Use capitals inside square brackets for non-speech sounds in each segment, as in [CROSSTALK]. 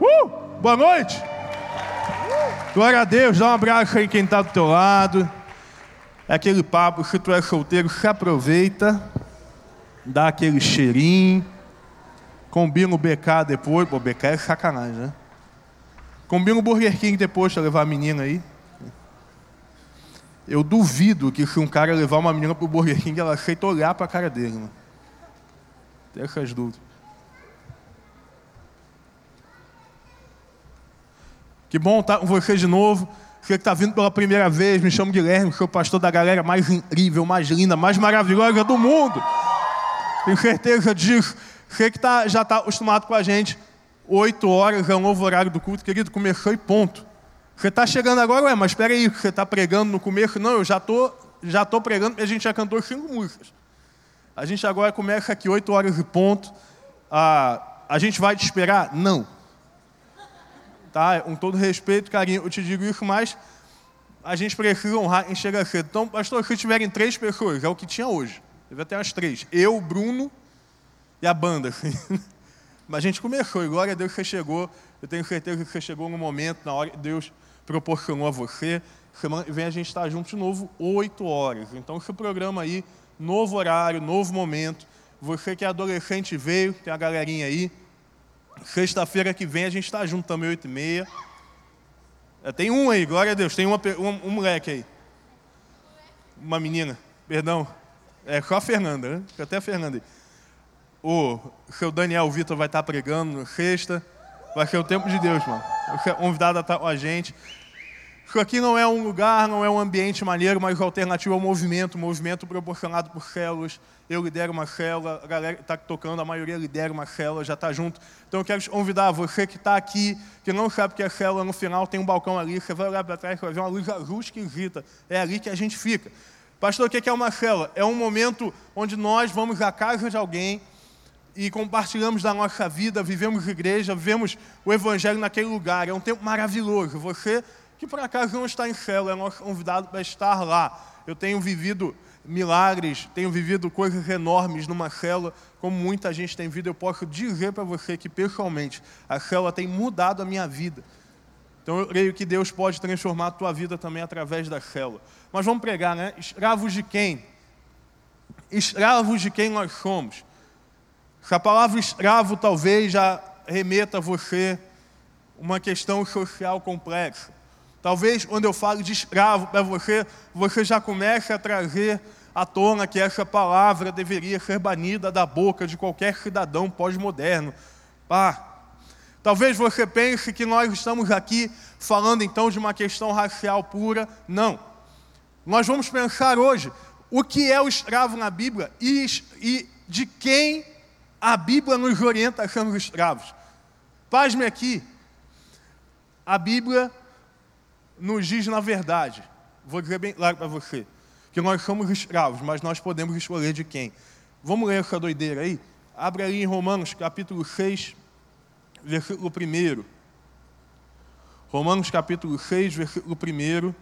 Uh! Boa noite! Glória a Deus, dá um abraço aí quem está do teu lado. É aquele papo, se tu é solteiro, se aproveita, dá aquele cheirinho, combina o BK depois. Pô, BK é sacanagem, né? Combina o Burger King depois pra levar a menina aí. Eu duvido que se um cara levar uma menina pro Burger King, ela aceita olhar pra cara dele, mano. Tem essas dúvidas. Que bom estar com você de novo. Você que está vindo pela primeira vez, me chamo Guilherme, sou pastor da galera mais incrível, mais linda, mais maravilhosa do mundo. Tenho certeza disso. Você que tá, já está acostumado com a gente, oito horas é o novo horário do culto, querido, começou e ponto. Você está chegando agora, ué, mas espera aí, você está pregando no começo? Não, eu já tô, já estou pregando, e a gente já cantou cinco músicas. A gente agora começa aqui oito horas e ponto. Ah, a gente vai te esperar? Não tá? Com todo respeito, carinho, eu te digo isso, mas a gente precisa honrar quem chega cedo. Então, pastor, se tiverem três pessoas, é o que tinha hoje. Deve ter umas três. Eu, Bruno e a banda. Assim. [LAUGHS] Mas a gente começou, e glória a Deus que chegou. Eu tenho certeza que você chegou no momento, na hora que Deus proporcionou a você. Semana que vem a gente está junto de novo, oito horas. Então, esse programa aí, novo horário, novo momento. Você que é adolescente veio, tem a galerinha aí. Sexta-feira que vem a gente está junto também, 8 e meia. É, tem um aí, glória a Deus. Tem uma, um, um moleque aí. Uma menina, perdão. É só a Fernanda, né? Até a Fernanda aí. O seu Daniel Vitor vai estar tá pregando sexta. Vai ser o tempo de Deus, mano. O convidado a estar tá com a gente. Aqui não é um lugar, não é um ambiente maneiro, mas alternativo ao movimento, movimento proporcionado por células. Eu lidero uma célula, a galera que está tocando, a maioria lidera uma célula, já está junto. Então eu quero te convidar, você que está aqui, que não sabe que é célula, no final tem um balcão ali, você vai olhar para trás, vai ver uma luz azul esquisita. É ali que a gente fica. Pastor, o que é uma célula? É um momento onde nós vamos à casa de alguém e compartilhamos da nossa vida, vivemos igreja, vivemos o evangelho naquele lugar. É um tempo maravilhoso. Você que por acaso não está em célula, é nosso convidado para estar lá. Eu tenho vivido milagres, tenho vivido coisas enormes numa célula, como muita gente tem vivido. Eu posso dizer para você que, pessoalmente, a célula tem mudado a minha vida. Então eu creio que Deus pode transformar a tua vida também através da célula. Mas vamos pregar, né? Escravos de quem? Escravos de quem nós somos. Essa palavra escravo talvez já remeta a você uma questão social complexa. Talvez quando eu falo de escravo para você, você já comece a trazer à tona que essa palavra deveria ser banida da boca de qualquer cidadão pós-moderno. Ah, talvez você pense que nós estamos aqui falando então de uma questão racial pura. Não. Nós vamos pensar hoje o que é o escravo na Bíblia e, e de quem a Bíblia nos orienta a sermos escravos. Pasme aqui. A Bíblia nos diz na verdade, vou dizer bem claro para você, que nós somos escravos, mas nós podemos escolher de quem. Vamos ler essa doideira aí? Abre aí em Romanos capítulo 6, versículo 1. Romanos capítulo 6, versículo 1.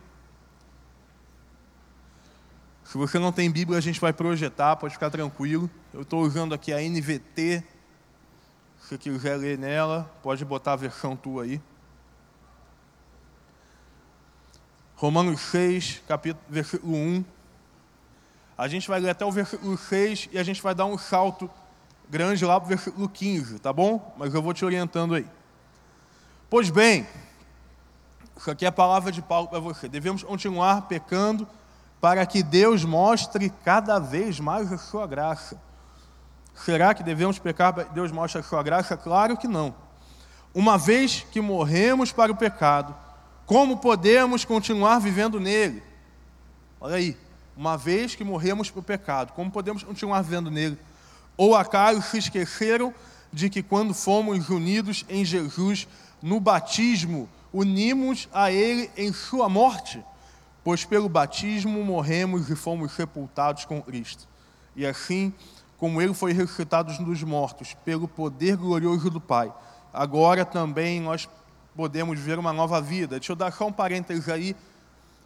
Se você não tem Bíblia, a gente vai projetar, pode ficar tranquilo. Eu estou usando aqui a NVT. Se quiser ler nela, pode botar a versão tua aí. Romanos 6, capítulo, versículo 1. A gente vai ler até o versículo 6 e a gente vai dar um salto grande lá para o versículo 15, tá bom? Mas eu vou te orientando aí. Pois bem, isso aqui é a palavra de Paulo para você. Devemos continuar pecando para que Deus mostre cada vez mais a sua graça. Será que devemos pecar para que Deus mostre a sua graça? Claro que não. Uma vez que morremos para o pecado, como podemos continuar vivendo nele? Olha aí, uma vez que morremos para o pecado, como podemos continuar vivendo nele? Ou acaso se esqueceram de que quando fomos unidos em Jesus no batismo, unimos a ele em sua morte? Pois pelo batismo morremos e fomos sepultados com Cristo. E assim, como ele foi ressuscitado dos mortos, pelo poder glorioso do Pai, agora também nós podemos ver uma nova vida. Deixa eu dar só um parênteses aí.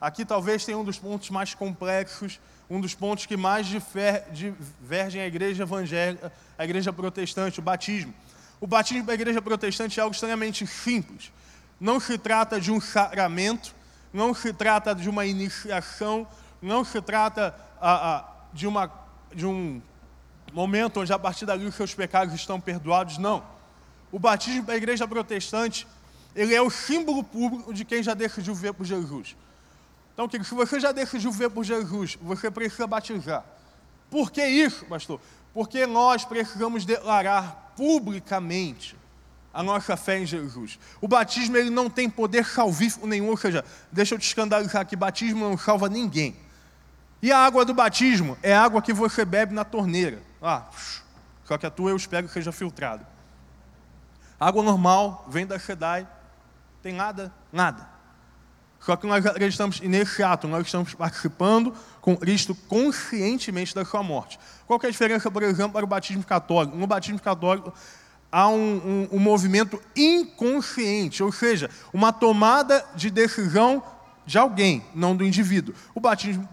Aqui talvez tenha um dos pontos mais complexos, um dos pontos que mais divergem a igreja evangélica, a igreja protestante, o batismo. O batismo da igreja protestante é algo extremamente simples. Não se trata de um sacramento, não se trata de uma iniciação, não se trata de, uma, de um momento onde a partir dali os seus pecados estão perdoados, não. O batismo da igreja protestante, ele é o símbolo público de quem já decidiu ver por Jesus. Então, se você já decidiu ver por Jesus, você precisa batizar. Por que isso, pastor? Porque nós precisamos declarar publicamente a nossa fé em Jesus. O batismo ele não tem poder salvífico nenhum, ou seja, deixa eu te escandalizar aqui, batismo não salva ninguém. E a água do batismo é água que você bebe na torneira. Ah, só que a tua eu espero que seja filtrada. Água normal, vem da SEDAI, tem nada, nada. Só que nós estamos nesse ato, nós estamos participando com Cristo conscientemente da sua morte. Qual é a diferença, por exemplo, para o batismo católico? No batismo católico há um, um, um movimento inconsciente, ou seja, uma tomada de decisão de alguém, não do indivíduo. O batismo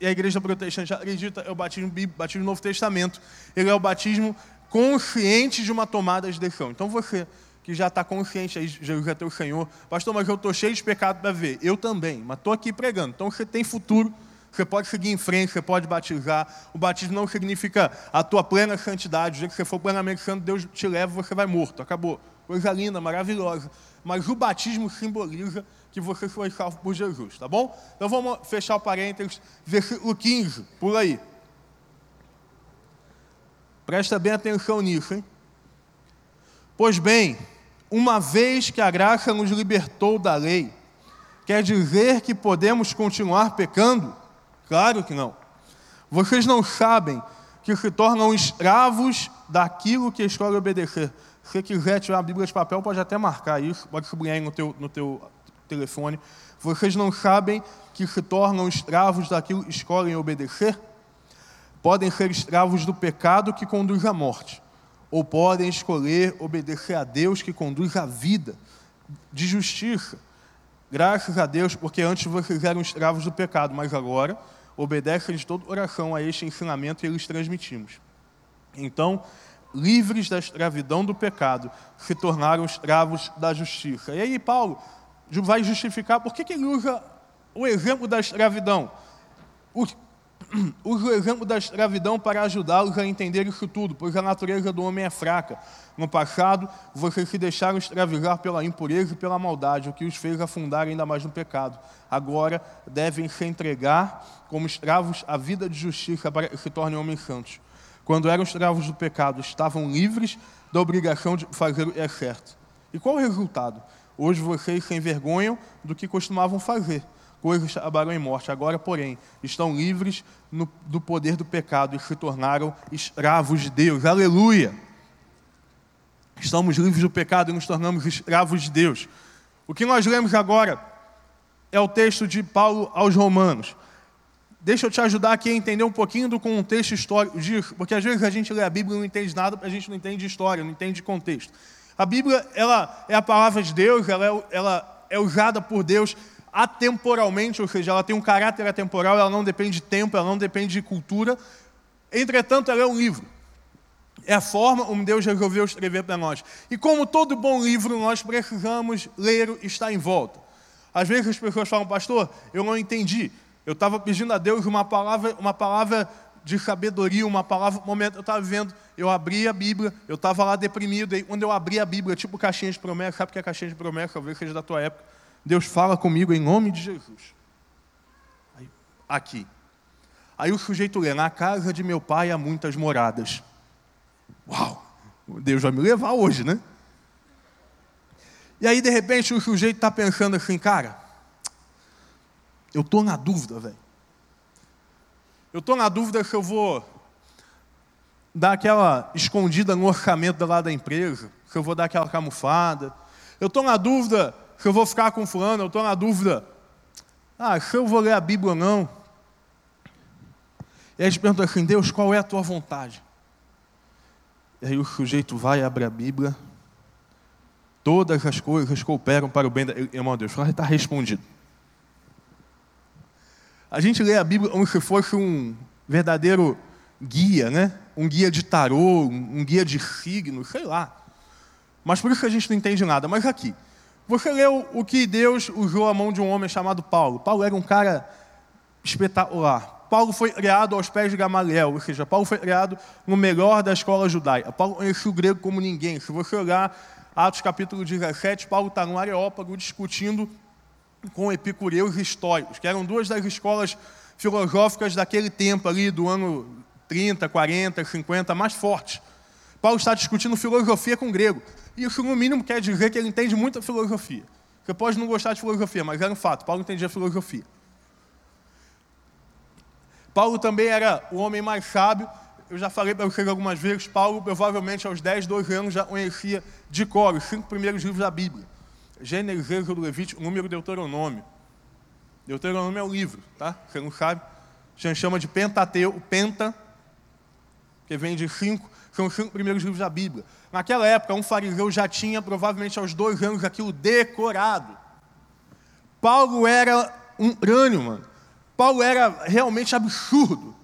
e a igreja protestante acredita é o batismo bíblico, batismo do Novo Testamento. Ele é o batismo consciente de uma tomada de decisão. Então você que já está consciente aí, Jesus é teu Senhor. Pastor, mas eu estou cheio de pecado para ver. Eu também, mas estou aqui pregando. Então você tem futuro, você pode seguir em frente, você pode batizar. O batismo não significa a tua plena santidade. O dia que você for plenamente santo, Deus te leva, você vai morto. Acabou. Coisa linda, maravilhosa. Mas o batismo simboliza que você foi salvo por Jesus, tá bom? Então vamos fechar o parênteses, versículo 15, por aí. Presta bem atenção nisso, hein? Pois bem, uma vez que a graça nos libertou da lei, quer dizer que podemos continuar pecando? Claro que não. Vocês não sabem que se tornam escravos daquilo que escolhe obedecer. Se quiser tirar a Bíblia de papel, pode até marcar isso, pode sublinhar aí no teu, no teu telefone. Vocês não sabem que se tornam escravos daquilo que escolhem obedecer? Podem ser escravos do pecado que conduz à morte ou podem escolher obedecer a Deus que conduz à vida de justiça. Graças a Deus, porque antes vocês eram escravos do pecado, mas agora obedecem de toda oração a este ensinamento e eles transmitimos. Então, livres da escravidão do pecado, se tornaram escravos da justiça. E aí Paulo vai justificar por que, que ele usa o exemplo da escravidão. O exemplo da escravidão para ajudá-los a entender isso tudo, pois a natureza do homem é fraca. No passado, vocês se deixaram escravizar pela impureza e pela maldade, o que os fez afundar ainda mais no pecado. Agora devem se entregar como escravos à vida de justiça para que se tornem homens santos. Quando eram escravos do pecado, estavam livres da obrigação de fazer o que é certo. E qual o resultado? Hoje vocês se envergonham do que costumavam fazer coisas acabaram em morte. Agora, porém, estão livres no, do poder do pecado e se tornaram escravos de Deus. Aleluia! Estamos livres do pecado e nos tornamos escravos de Deus. O que nós lemos agora é o texto de Paulo aos Romanos. Deixa eu te ajudar aqui a entender um pouquinho do contexto histórico disso, porque às vezes a gente lê a Bíblia e não entende nada, a gente não entende história, não entende contexto. A Bíblia, ela é a palavra de Deus, ela é, ela é usada por Deus atemporalmente, ou seja, ela tem um caráter atemporal, ela não depende de tempo, ela não depende de cultura. Entretanto, ela é um livro. É a forma como Deus resolveu escrever para nós. E como todo bom livro, nós precisamos ler e estar em volta. Às vezes as pessoas falam, pastor, eu não entendi. Eu estava pedindo a Deus uma palavra, uma palavra de sabedoria, uma palavra, um momento eu estava vivendo, eu abri a Bíblia, eu estava lá deprimido, e quando eu abri a Bíblia, tipo caixinha de promessa, sabe que é caixinha de promessa? Talvez seja da tua época. Deus fala comigo em nome de Jesus. Aí, aqui. Aí o sujeito lê: Na casa de meu pai há muitas moradas. Uau! Deus vai me levar hoje, né? E aí, de repente, o sujeito está pensando assim, cara, eu estou na dúvida, velho. Eu estou na dúvida se eu vou dar aquela escondida no orçamento lá da empresa, se eu vou dar aquela camufada. Eu estou na dúvida se eu vou ficar com fulano, eu estou na dúvida. Ah, se eu vou ler a Bíblia ou não. E aí eles perguntam assim, Deus, qual é a tua vontade? E aí o sujeito vai, abre a Bíblia. Todas as coisas cooperam para o bem da... Irmão, Deus, está respondido. A gente lê a Bíblia como se fosse um verdadeiro guia, né? Um guia de tarô, um guia de signos, sei lá. Mas por isso que a gente não entende nada. Mas aqui, você leu o que Deus usou a mão de um homem chamado Paulo. Paulo era um cara espetacular. Paulo foi criado aos pés de Gamaliel, ou seja, Paulo foi criado no melhor da escola judaica. Paulo conhecia o grego como ninguém. Se você olhar Atos capítulo 17, Paulo está no Areópago discutindo com epicureus estoicos, que eram duas das escolas filosóficas daquele tempo ali, do ano 30, 40, 50, mais fortes. Paulo está discutindo filosofia com grego. E isso, no mínimo, quer dizer que ele entende muita filosofia. Você pode não gostar de filosofia, mas era um fato. Paulo entendia filosofia. Paulo também era o homem mais sábio. Eu já falei para vocês algumas vezes, Paulo provavelmente aos 10, 12 anos já conhecia de cor os cinco primeiros livros da Bíblia. Gênesis, Êxodo, Levítico, número Deuteronômio. Deuteronômio é o livro, tá? Você não sabe? A gente chama de Pentateu, Penta, que vem de cinco, são os cinco primeiros livros da Bíblia. Naquela época, um fariseu já tinha, provavelmente aos dois anos, aquilo decorado. Paulo era um crânio, mano. Paulo era realmente absurdo.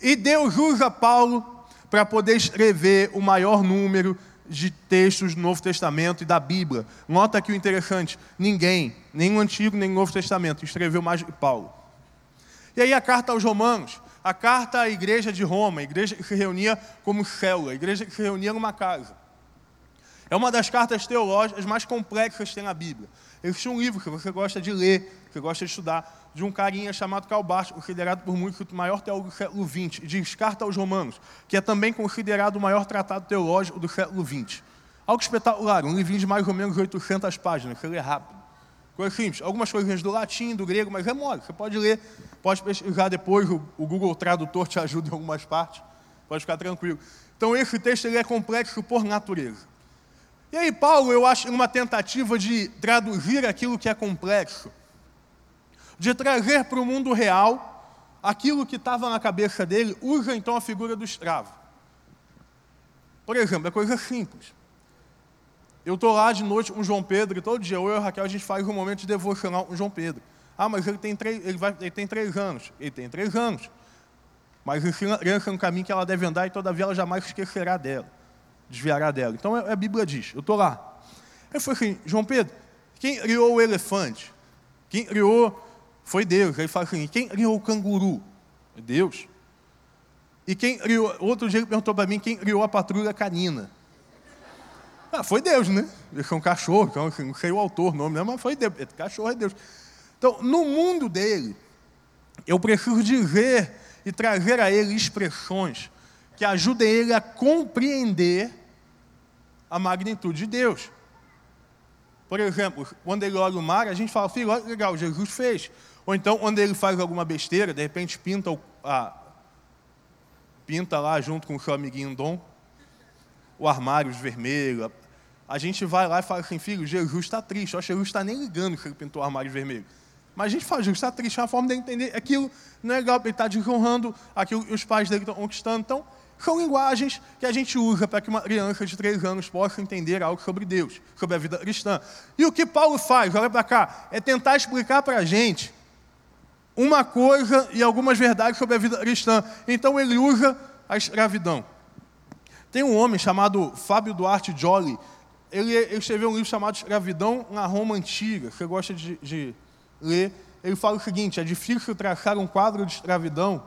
E Deus usa Paulo para poder escrever o maior número de textos do Novo Testamento e da Bíblia. Nota aqui o interessante: ninguém, nem o Antigo nem o Novo Testamento, escreveu mais que Paulo. E aí a carta aos Romanos, a carta à igreja de Roma, a igreja que se reunia como célula, a igreja que se reunia numa casa. É uma das cartas teológicas mais complexas que tem na Bíblia. Existe um livro que você gosta de ler, que gosta de estudar, de um carinha chamado Karl Barth, considerado por muitos o maior teólogo do século XX, e diz Carta aos Romanos, que é também considerado o maior tratado teológico do século XX. Algo espetacular, um livrinho de mais ou menos 800 páginas, você lê rápido. Coisa simples, algumas coisinhas do latim, do grego, mas é mole, você pode ler, pode pesquisar depois, o, o Google Tradutor te ajuda em algumas partes, pode ficar tranquilo. Então esse texto ele é complexo por natureza. E aí Paulo, eu acho, uma tentativa de traduzir aquilo que é complexo, de trazer para o mundo real aquilo que estava na cabeça dele, usa então a figura do escravo. Por exemplo, é coisa simples. Eu estou lá de noite com o João Pedro, todo dia eu e a Raquel a gente faz um momento de devocional com o João Pedro. Ah, mas ele tem três, ele vai, ele tem três anos. Ele tem três anos. Mas ensina a criança no caminho que ela deve andar e todavia ela jamais esquecerá dela, desviará dela. Então é, a Bíblia diz, eu estou lá. Eu falei assim, João Pedro, quem criou o elefante? Quem criou foi Deus. Aí ele fala assim: quem criou o canguru? Deus. E quem criou. Outro dia ele perguntou para mim quem criou a patrulha canina. Ah, foi Deus, né? É um cachorro, então, não sei o autor, o nome, né? mas foi Deus. Cachorro é Deus. Então, no mundo dele, eu preciso dizer e trazer a ele expressões que ajudem ele a compreender a magnitude de Deus. Por exemplo, quando ele olha o mar, a gente fala, filho, olha legal, Jesus fez. Ou então, quando ele faz alguma besteira, de repente pinta, a, pinta lá junto com o seu amiguinho Dom, o armário vermelho. A gente vai lá e fala assim, filho, Jesus está triste. Eu acho que Jesus está nem ligando que ele pintou o armário vermelho. Mas a gente fala, Jesus está triste, é uma forma de entender aquilo não é legal, ele está desonrando aquilo que os pais dele estão conquistando. Então, são linguagens que a gente usa para que uma criança de três anos possa entender algo sobre Deus, sobre a vida cristã. E o que Paulo faz, olha para cá, é tentar explicar para a gente uma coisa e algumas verdades sobre a vida cristã. Então ele usa a escravidão. Tem um homem chamado Fábio Duarte Jolly. Ele, ele escreveu um livro chamado Escravidão na Roma Antiga. Você gosta de, de ler? Ele fala o seguinte: é difícil traçar um quadro de escravidão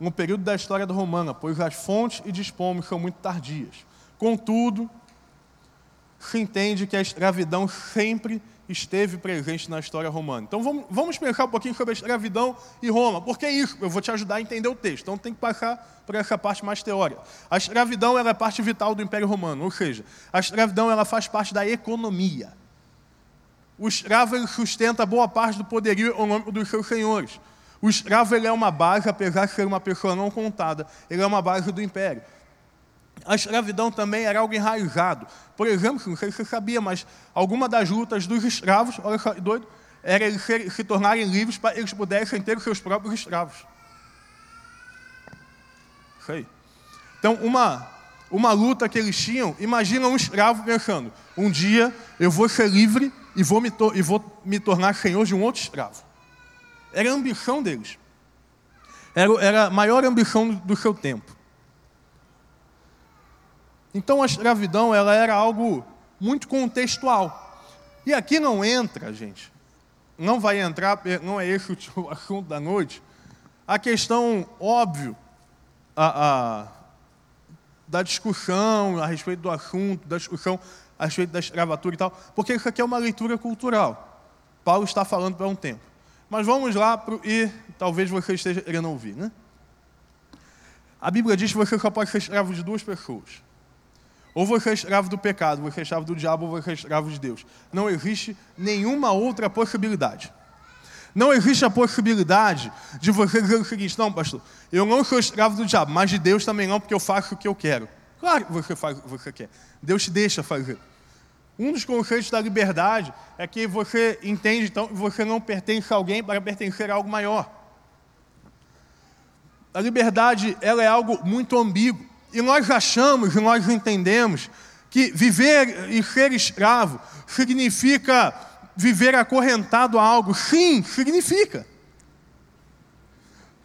no período da história romana, pois as fontes e dispomos são muito tardias. Contudo, se entende que a escravidão sempre esteve presente na história romana. Então vamos, vamos pensar um pouquinho sobre a escravidão e Roma. Por que isso? Eu vou te ajudar a entender o texto. Então tem que passar por essa parte mais teórica. A escravidão ela é parte vital do Império Romano, ou seja, a escravidão ela faz parte da economia. O escravo sustenta boa parte do poderio econômico dos seus senhores. O escravo ele é uma base, apesar de ser uma pessoa não contada, ele é uma base do império. A escravidão também era algo enraizado. Por exemplo, não sei se você sabia, mas alguma das lutas dos escravos, olha só, doido, era eles se, se tornarem livres para eles pudessem ter os seus próprios escravos. Isso aí. Então, uma, uma luta que eles tinham, imagina um escravo pensando, um dia eu vou ser livre e vou me, e vou me tornar senhor de um outro escravo. Era a ambição deles. Era, era a maior ambição do seu tempo. Então a escravidão ela era algo muito contextual. E aqui não entra, gente, não vai entrar, não é esse [LAUGHS] o assunto da noite, a questão, óbvio, a, a, da discussão a respeito do assunto, da discussão a respeito da escravatura e tal, porque isso aqui é uma leitura cultural. Paulo está falando para um tempo. Mas vamos lá pro, e talvez você esteja querendo ouvir, né? A Bíblia diz que você só pode ser escravo de duas pessoas. Ou você é escravo do pecado, você é escravo do diabo, ou você é escravo de Deus. Não existe nenhuma outra possibilidade. Não existe a possibilidade de você dizer o seguinte: não, pastor, eu não sou escravo do diabo, mas de Deus também não, porque eu faço o que eu quero. Claro que você faz o que você quer. Deus te deixa fazer. Um dos conceitos da liberdade é que você entende, então, que você não pertence a alguém para pertencer a algo maior. A liberdade, ela é algo muito ambíguo. E nós achamos, nós entendemos, que viver e ser escravo significa viver acorrentado a algo. Sim, significa.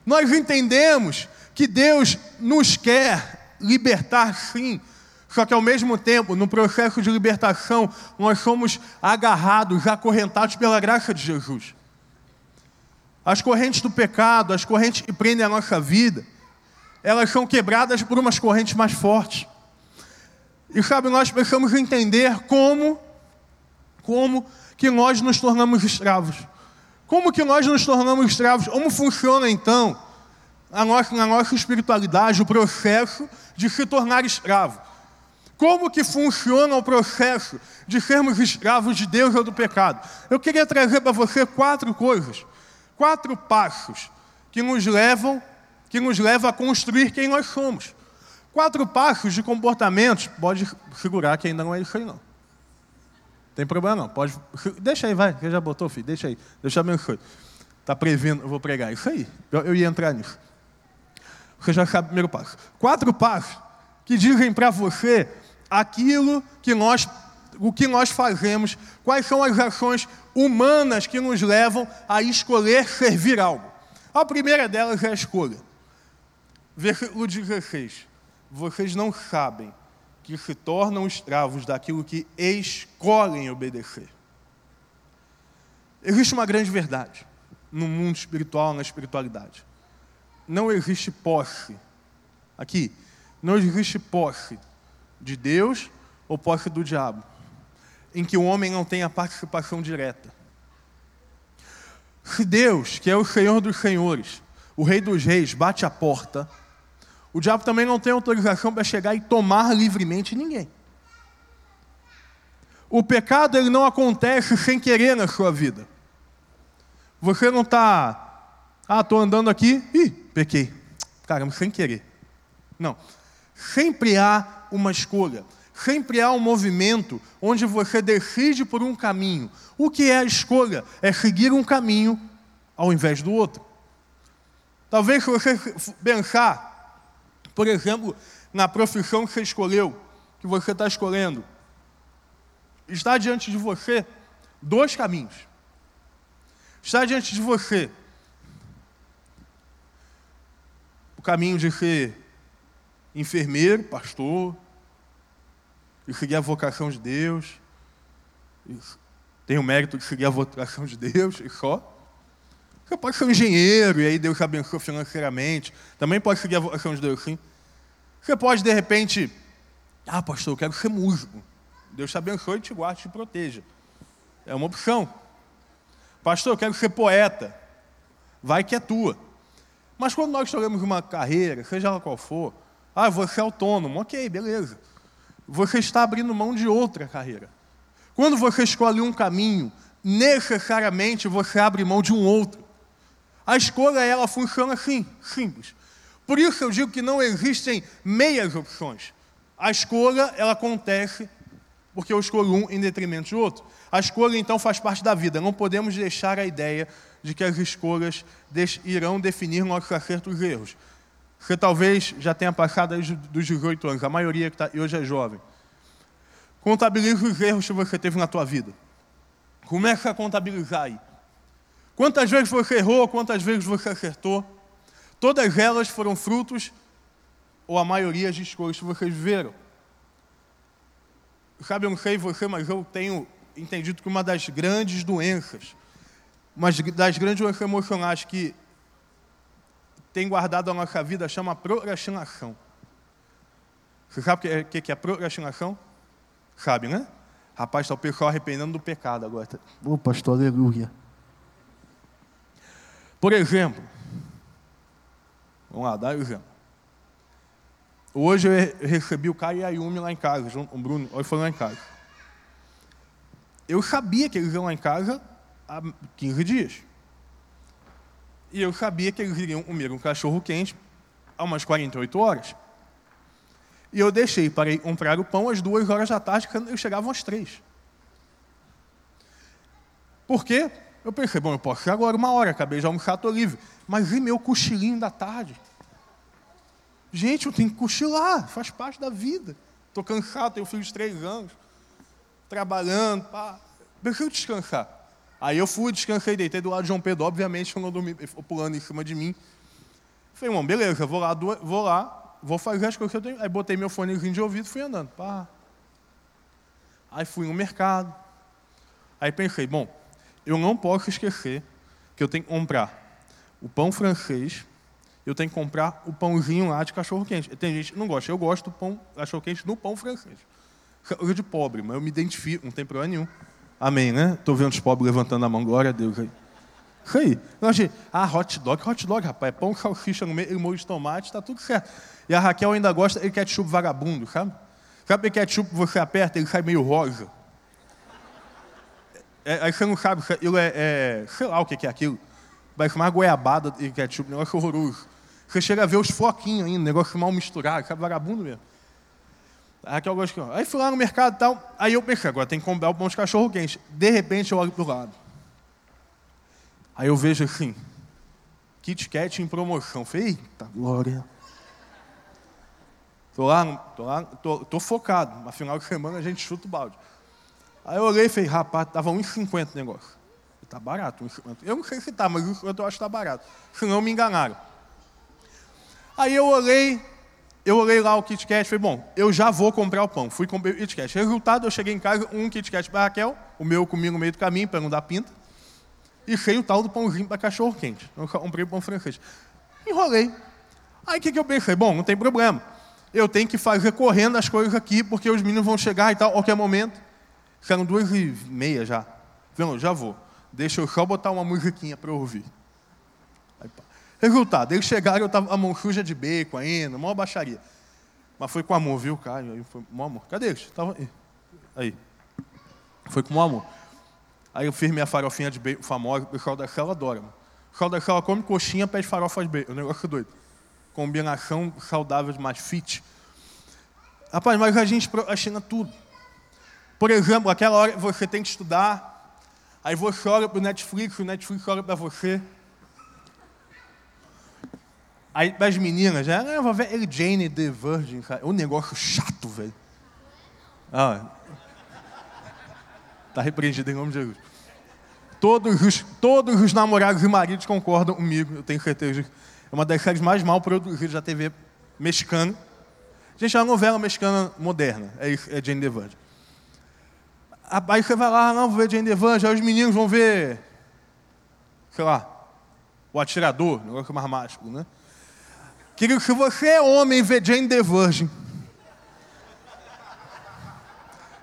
Nós entendemos que Deus nos quer libertar, sim, só que ao mesmo tempo, no processo de libertação, nós somos agarrados, acorrentados pela graça de Jesus. As correntes do pecado, as correntes que prendem a nossa vida, elas são quebradas por umas correntes mais fortes. E sabe, nós precisamos entender como, como que nós nos tornamos escravos. Como que nós nos tornamos escravos? Como funciona então a nossa, na nossa espiritualidade o processo de se tornar escravo? Como que funciona o processo de sermos escravos de Deus ou do pecado? Eu queria trazer para você quatro coisas, quatro passos que nos levam, que nos levam a construir quem nós somos. Quatro passos de comportamentos, pode segurar que ainda não é isso aí não. Tem problema não, pode, deixa aí, vai, você já botou, filho, deixa aí, deixa abençoe. Está prevendo, eu vou pregar, isso aí, eu, eu ia entrar nisso. Você já sabe o primeiro passo. Quatro passos que dizem para você aquilo que nós, o que nós fazemos, quais são as ações humanas que nos levam a escolher servir algo. A primeira delas é a escolha. Versículo 16. Vocês não sabem que se tornam escravos daquilo que escolhem obedecer. Existe uma grande verdade no mundo espiritual, na espiritualidade. Não existe posse. Aqui, não existe posse de Deus ou posse do diabo, em que o homem não tem a participação direta. Se Deus, que é o Senhor dos Senhores, o Rei dos Reis, bate a porta, o diabo também não tem autorização para chegar e tomar livremente ninguém. O pecado ele não acontece sem querer na sua vida. Você não está, ah, estou andando aqui, ih, pequei. Caramba, sem querer. Não. Sempre há uma escolha. Sempre há um movimento onde você decide por um caminho. O que é a escolha? É seguir um caminho ao invés do outro. Talvez se você pensar, por exemplo, na profissão que você escolheu, que você está escolhendo, está diante de você dois caminhos. Está diante de você o caminho de ser enfermeiro, pastor, e seguir a vocação de Deus, tem o mérito de seguir a vocação de Deus e só. Você pode ser um engenheiro e aí Deus te abençoa financeiramente. Também pode seguir a vocação de Deus, sim. Você pode, de repente, ah, pastor, eu quero ser músico. Deus te abençoe, te guarde, te proteja. É uma opção. Pastor, eu quero ser poeta. Vai que é tua. Mas quando nós escolhemos uma carreira, seja ela qual for, ah, você é autônomo. Ok, beleza. Você está abrindo mão de outra carreira. Quando você escolhe um caminho, necessariamente você abre mão de um outro. A escolha, ela funciona assim, simples. Por isso eu digo que não existem meias opções. A escolha, ela acontece porque eu escolho um em detrimento de outro. A escolha, então, faz parte da vida. Não podemos deixar a ideia de que as escolhas irão definir nossos acertos e erros. Você talvez já tenha passado dos 18 anos, a maioria que está hoje é jovem. Contabilize os erros que você teve na tua vida. Comece a contabilizar aí. Quantas vezes você errou, quantas vezes você acertou. Todas elas foram frutos, ou a maioria, de escolhas que vocês viveram. sabe, eu não sei você, mas eu tenho entendido que uma das grandes doenças, uma das grandes doenças emocionais que tem guardado a nossa vida chama procrastinação. Você sabe o que, que é procrastinação? Sabe, né? Rapaz, está o pessoal arrependendo do pecado agora. Ô, pastor, aleluia. Por exemplo, vamos lá, dá o exemplo. Hoje eu recebi o Caio e a Yumi lá em casa, o Bruno, hoje foi lá em casa. Eu sabia que eles iam lá em casa há 15 dias. E eu sabia que eles iriam comer um cachorro quente há umas 48 horas. E eu deixei para ir comprar o pão às duas horas da tarde, quando eu chegava às três. Por quê? Eu pensei, bom, eu posso ir agora uma hora, acabei de almoçar, estou livre. Mas e meu cochilinho da tarde? Gente, eu tenho que cochilar, faz parte da vida. Estou cansado, tenho filho de três anos, trabalhando, pá. Eu descansar. Aí eu fui, descansei, deitei do lado de João Pedro, obviamente, eu dormi, ele ficou pulando em cima de mim. Falei, irmão, beleza, vou lá, vou lá, vou fazer as coisas que eu tenho. Aí botei meu fonezinho de ouvido e fui andando. Pá. Aí fui no mercado. Aí pensei, bom, eu não posso esquecer que eu tenho que comprar o pão francês, eu tenho que comprar o pãozinho lá de cachorro-quente. Tem gente que não gosta, eu gosto do pão cachorro-quente no pão francês. Eu de pobre, mas eu me identifico, não tem problema nenhum. Amém, né? Estou vendo os pobres levantando a mão, glória a Deus aí. Isso aí. Eu achei, ah, hot dog, hot dog, rapaz, pão, salsicha no meio, molho de tomate, está tudo certo. E a Raquel ainda gosta de ketchup vagabundo, sabe? Sabe ketchup você aperta, ele sai meio rosa. É, aí você não sabe, aquilo é, é, sei lá o que é aquilo. Vai chamar goiabada e ketchup, negócio horroroso. Você chega a ver os foquinhos ainda, negócio mal misturado, sabe, vagabundo mesmo. Aí fui lá no mercado e tal, aí eu pensei, agora tem que comprar o pão de cachorro quente. De repente eu olho para o lado. Aí eu vejo assim, Kit Kat em promoção. Falei, eita glória. Tô lá, tô lá, tô, tô focado. No final de semana a gente chuta o balde. Aí eu olhei e falei, rapaz, tava 1,50 o negócio. Está barato, 1,50. Eu não sei se está, mas eu acho que está barato. Senão me enganaram. Aí eu olhei, eu olhei lá o Kit Kat, falei, bom, eu já vou comprar o pão. Fui comprar o Kit Kat. Resultado, eu cheguei em casa, um Kit Kat para Raquel, o meu eu comi no meio do caminho para não dar pinta, e cheio o tal do pãozinho para cachorro quente. Eu comprei o pão francês. Enrolei. Aí o que, que eu pensei? Bom, não tem problema. Eu tenho que fazer correndo as coisas aqui, porque os meninos vão chegar e tal, a qualquer momento. Eram duas e meia já. Não, já vou. Deixa eu só botar uma musiquinha para eu ouvir. Aí, Resultado, eles chegaram, eu estava a mão suja de bacon ainda, maior baixaria. Mas foi com amor, viu, Caio? Aí foi com amor. Cadê eles? Tava aí. aí. Foi com amor. Aí eu fiz minha farofinha de bacon famosa, o pessoal da sala adora. Mano. O pessoal da sala come coxinha, pede farofa de bacon. O negócio é doido. Combinação saudável mais fit. Rapaz, mas a gente achina tudo. Por exemplo, aquela hora você tem que estudar, aí você olha para o Netflix, o Netflix olha para você. Aí as meninas, já, ah, vou ver ele Jane the Virgin, cara. É um negócio chato, velho. Ah, tá repreendido em nome de Jesus. Todos os, todos os namorados e maridos concordam comigo, eu tenho certeza. É uma das séries mais mal produzidas da TV mexicana. Gente, é uma novela mexicana moderna, é, é Jane the Virgin. Aí você vai lá, não, vou ver Jane Virgin, aí os meninos vão ver, sei lá, o atirador, negócio mais mágico, né? Querido, se você é homem e vê Jane the Virgin,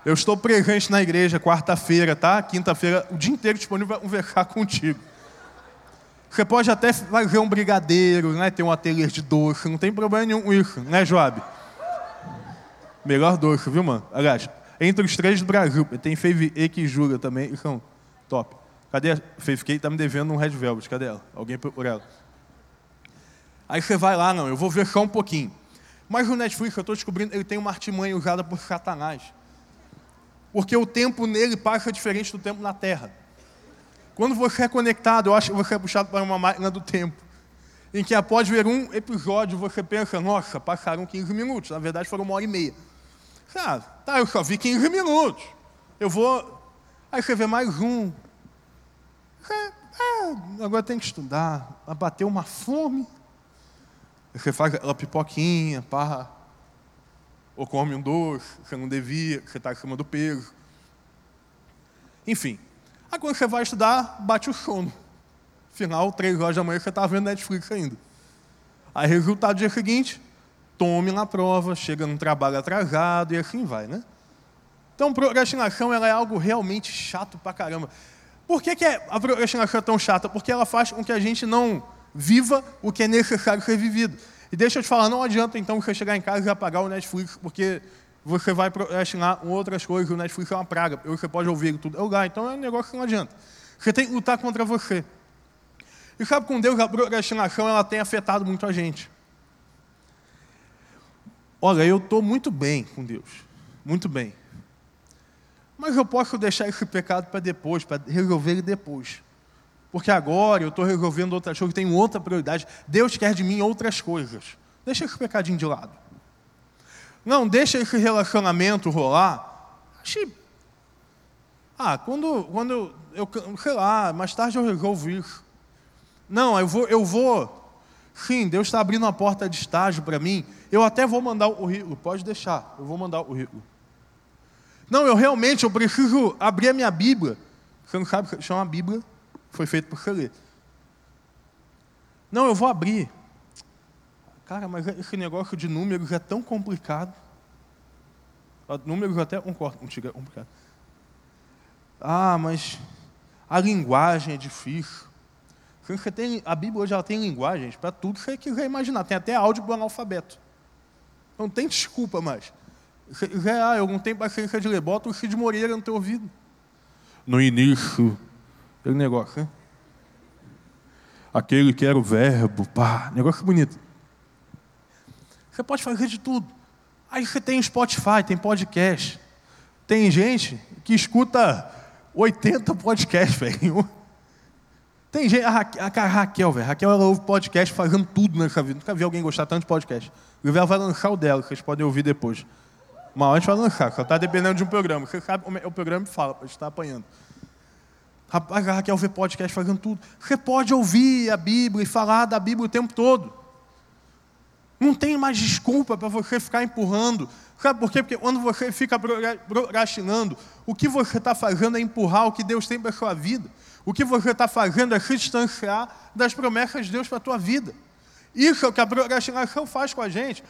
eu estou presente na igreja quarta-feira, tá? Quinta-feira, o dia inteiro disponível para conversar contigo. Você pode até fazer um brigadeiro, né? Ter um ateliê de doce, não tem problema nenhum com isso, né, Joab? Melhor doce, viu, mano? Aliás, entre os três do Brasil. Tem Fave E que julga também, são top. Cadê a K? Está me devendo um Red Velvet. Cadê ela? Alguém por ela. Aí você vai lá, não, eu vou ver só um pouquinho. Mas o Netflix, eu estou descobrindo, ele tem uma artimanha usada por Satanás. Porque o tempo nele passa diferente do tempo na Terra. Quando você é conectado, eu acho que você é puxado para uma máquina do tempo. Em que após ver um episódio, você pensa, nossa, passaram 15 minutos. Na verdade, foram uma hora e meia. Ah, tá, eu só vi 15 minutos. Eu vou. Aí você vê mais um. É, é, agora tem que estudar. Bateu uma fome. Você faz aquela pipoquinha, pá. ou come um doce, você não devia, você está acima do peso. Enfim. Aí quando você vai estudar, bate o sono. Final, três horas da manhã, você está vendo Netflix ainda. Aí, resultado do dia seguinte, tome na prova, chega num trabalho atrasado e assim vai, né? Então, procrastinação ela é algo realmente chato pra caramba. Por que, que a procrastinação é tão chata? Porque ela faz com que a gente não viva o que é necessário ser vivido. E deixa eu te falar, não adianta então você chegar em casa e apagar o Netflix, porque você vai procrastinar outras coisas, o Netflix é uma praga, você pode ouvir tudo. É lugar, então é um negócio que não adianta. Você tem que lutar contra você. E sabe, com Deus, a procrastinação ela tem afetado muito a gente. Olha, eu estou muito bem com Deus, muito bem. Mas eu posso deixar esse pecado para depois, para resolver ele depois. Porque agora eu estou resolvendo outras coisas, tenho outra prioridade. Deus quer de mim outras coisas. Deixa esse pecadinho de lado. Não, deixa esse relacionamento rolar. Achei. Ah, quando, quando eu, eu, sei lá, mais tarde eu resolvo isso. Não, eu vou, eu vou. Sim, Deus está abrindo uma porta de estágio para mim. Eu até vou mandar o currículo, pode deixar, eu vou mandar o currículo. Não, eu realmente eu preciso abrir a minha Bíblia. Você não sabe chama a Bíblia? Foi feito por você ler. Não, eu vou abrir. Cara, mas esse negócio de números é tão complicado. Números até concordo contigo, é complicado. Ah, mas a linguagem é difícil. Tem, a Bíblia hoje ela tem linguagens para tudo que você quiser imaginar. Tem até áudio para analfabeto. Não tem desculpa mais. Ah, eu não tenho paciência de ler. Bota o Cid Moreira no teu ouvido. No início, aquele negócio, né? Aquele que era o verbo, pá, negócio bonito. Você pode fazer de tudo. Aí você tem Spotify, tem podcast. Tem gente que escuta 80 podcasts, velho. Tem gente, a Raquel, a Raquel velho. Raquel, ela ouve podcast fazendo tudo nessa vida. Nunca vi alguém gostar tanto de podcast. Ela vai lançar o dela, vocês podem ouvir depois. Uma hora a gente vai lançar, só está dependendo de um programa. Você sabe, o programa fala, para estar apanhando. Rapaz, a Raquel vê podcast fazendo tudo. Você pode ouvir a Bíblia e falar da Bíblia o tempo todo. Não tem mais desculpa para você ficar empurrando. Sabe por quê? Porque quando você fica procrastinando, o que você está fazendo é empurrar o que Deus tem para a sua vida. O que você está fazendo é se distanciar das promessas de Deus para a tua vida. Isso é o que a procrastinação faz com a gente.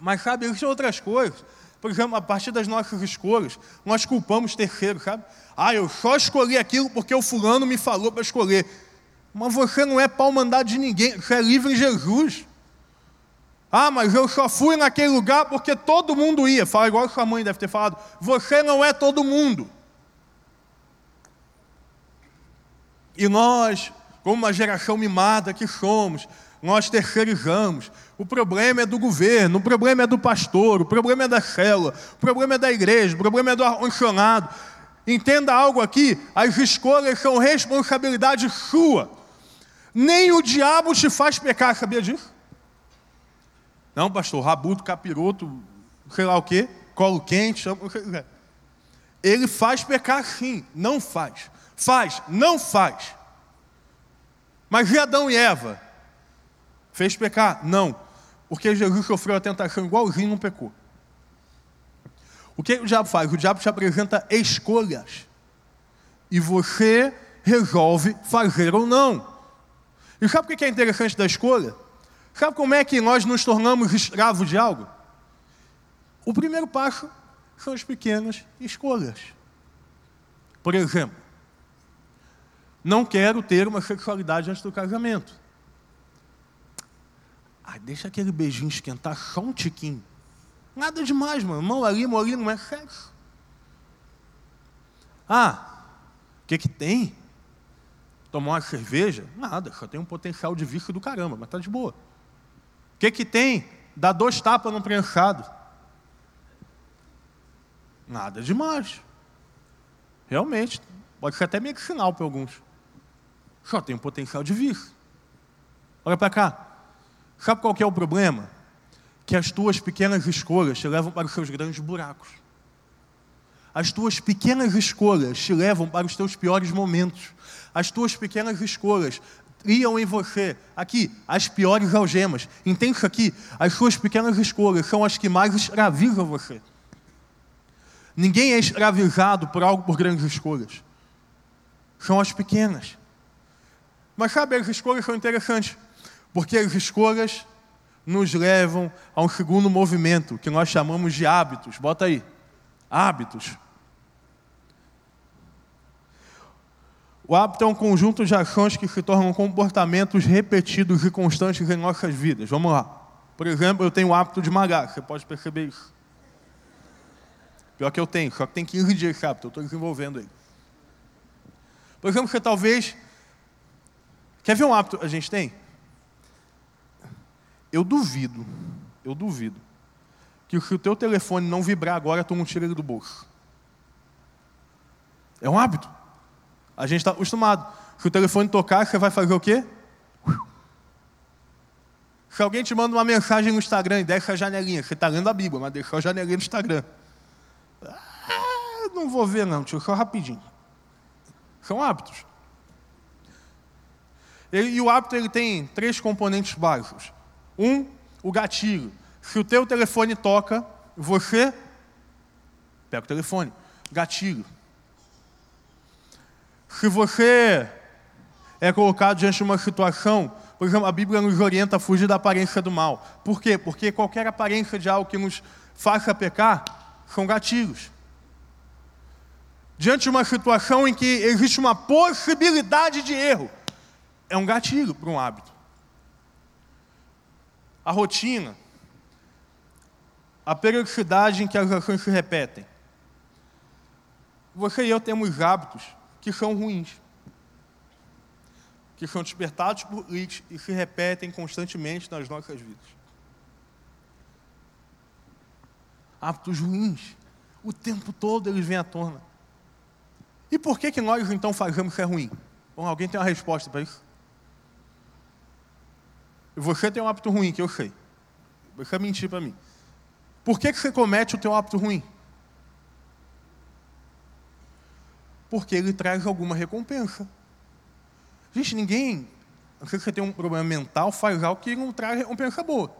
Mas sabe, existem outras coisas. Por exemplo, a partir das nossas escolhas, nós culpamos terceiros, sabe? Ah, eu só escolhi aquilo porque o fulano me falou para escolher. Mas você não é pau mandado de ninguém, você é livre em Jesus. Ah, mas eu só fui naquele lugar porque todo mundo ia. Fala igual sua mãe deve ter falado. Você não é todo mundo. E nós, como uma geração mimada que somos, nós terceirizamos. O problema é do governo, o problema é do pastor, o problema é da célula, o problema é da igreja, o problema é do ar-condicionado. Entenda algo aqui: as escolhas são responsabilidade sua. Nem o diabo te faz pecar, sabia disso? Não, pastor, rabuto, capiroto, sei lá o quê, colo quente. Ele faz pecar sim, não faz. Faz, não faz. Mas e Adão e Eva? Fez pecar? Não. Porque Jesus sofreu a tentação igualzinho não pecou. O que o diabo faz? O diabo te apresenta escolhas. E você resolve fazer ou não. E sabe o que é interessante da escolha? Sabe como é que nós nos tornamos escravos de algo? O primeiro passo são as pequenas escolhas. Por exemplo, não quero ter uma sexualidade antes do casamento. Ah, deixa aquele beijinho esquentar só um tiquinho. Nada demais, mano. Mão ali, mão ali, não é sexo. Ah, o que que tem? Tomar uma cerveja? Nada, só tem um potencial de vício do caramba, mas tá de boa. O que que tem? Dar dois tapas no prensado. Nada demais. Realmente, pode ser até medicinal para alguns. Só tem potencial de vício. Olha para cá. Sabe qual é o problema? Que as tuas pequenas escolhas te levam para os seus grandes buracos. As tuas pequenas escolhas te levam para os teus piores momentos. As tuas pequenas escolhas criam em você, aqui, as piores algemas. Entende isso aqui? As suas pequenas escolhas são as que mais escravizam você. Ninguém é escravizado por algo por grandes escolhas. São as pequenas. Mas sabe, as escolhas são interessantes, porque as escolhas nos levam a um segundo movimento, que nós chamamos de hábitos. Bota aí. Hábitos. O hábito é um conjunto de ações que se tornam comportamentos repetidos e constantes em nossas vidas. Vamos lá. Por exemplo, eu tenho o hábito de malhar, você pode perceber isso. Pior que eu tenho, só que tem 15 dias esse hábito, eu estou desenvolvendo aí. Por exemplo, você talvez. Quer ver um hábito a gente tem? Eu duvido, eu duvido, que se o teu telefone não vibrar agora, tu não tira ele do bolso. É um hábito. A gente está acostumado. Se o telefone tocar, você vai fazer o quê? Se alguém te manda uma mensagem no Instagram e deixa a janelinha, você está lendo a Bíblia, mas deixou a janelinha no Instagram. Ah, não vou ver não, tio, só rapidinho. São hábitos. E o hábito ele tem três componentes básicos. Um, o gatilho. Se o teu telefone toca, você pega o telefone. Gatilho. Se você é colocado diante de uma situação, por exemplo, a Bíblia nos orienta a fugir da aparência do mal. Por quê? Porque qualquer aparência de algo que nos faça pecar são gatilhos. Diante de uma situação em que existe uma possibilidade de erro, é um gatilho para um hábito. A rotina, a periodicidade em que as ações se repetem. Você e eu temos hábitos que são ruins, que são despertados por leite e se repetem constantemente nas nossas vidas. Hábitos ruins, o tempo todo eles vêm à tona. E por que, que nós então fazemos que é ruim? Bom, alguém tem uma resposta para isso? Você tem um hábito ruim, que eu sei. Você mentir para mim. Por que, que você comete o teu hábito ruim? porque ele traz alguma recompensa. Gente, ninguém, não sei se você tem um problema mental, faz algo que não traz recompensa boa.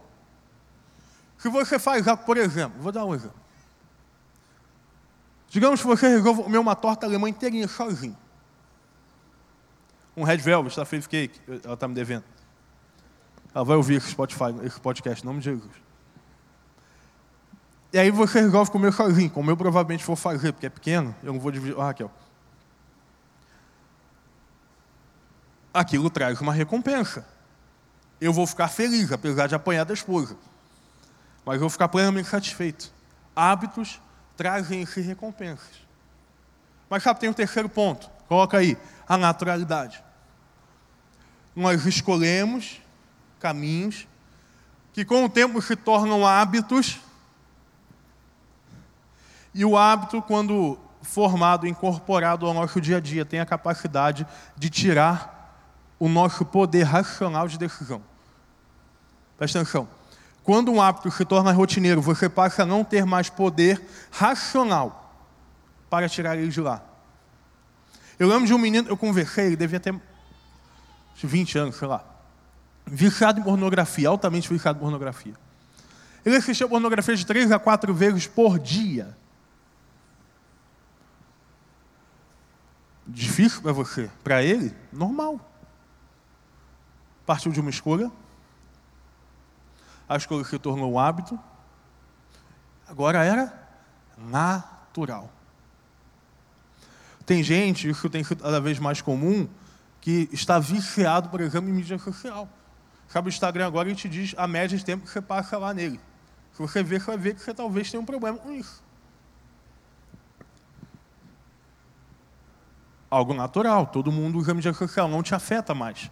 Se você faz algo, por exemplo, vou dar um exemplo. Digamos que você resolve comer uma torta alemã inteirinha sozinho. Um Red Velvet, da Faith Cake, ela está me devendo. Ela vai ouvir esse Spotify, esse podcast, em nome de Jesus. E aí você resolve comer sozinho, como eu provavelmente vou fazer, porque é pequeno, eu não vou dividir. Ah, Raquel. aquilo traz uma recompensa. Eu vou ficar feliz, apesar de apanhar da esposa. Mas eu vou ficar plenamente satisfeito. Hábitos trazem-se recompensas. Mas sabe, tem um terceiro ponto. Coloca aí, a naturalidade. Nós escolhemos caminhos que com o tempo se tornam hábitos. E o hábito, quando formado, incorporado ao nosso dia a dia, tem a capacidade de tirar o nosso poder racional de decisão. Presta atenção. Quando um hábito se torna rotineiro, você passa a não ter mais poder racional para tirar ele de lá. Eu lembro de um menino, eu conversei, ele devia ter 20 anos, sei lá. Viciado em pornografia, altamente viciado em pornografia. Ele assistia pornografia de três a quatro vezes por dia. Difícil para você? Para ele, normal partiu de uma escolha, a escolha se tornou um hábito, agora era natural. Tem gente, isso tem sido cada vez mais comum, que está viciado, por exemplo, em mídia social. Sabe, o Instagram agora te diz a média de tempo que você passa lá nele. Se você ver, você vai ver que você talvez tenha um problema com isso. Algo natural, todo mundo usa mídia social, não te afeta mais.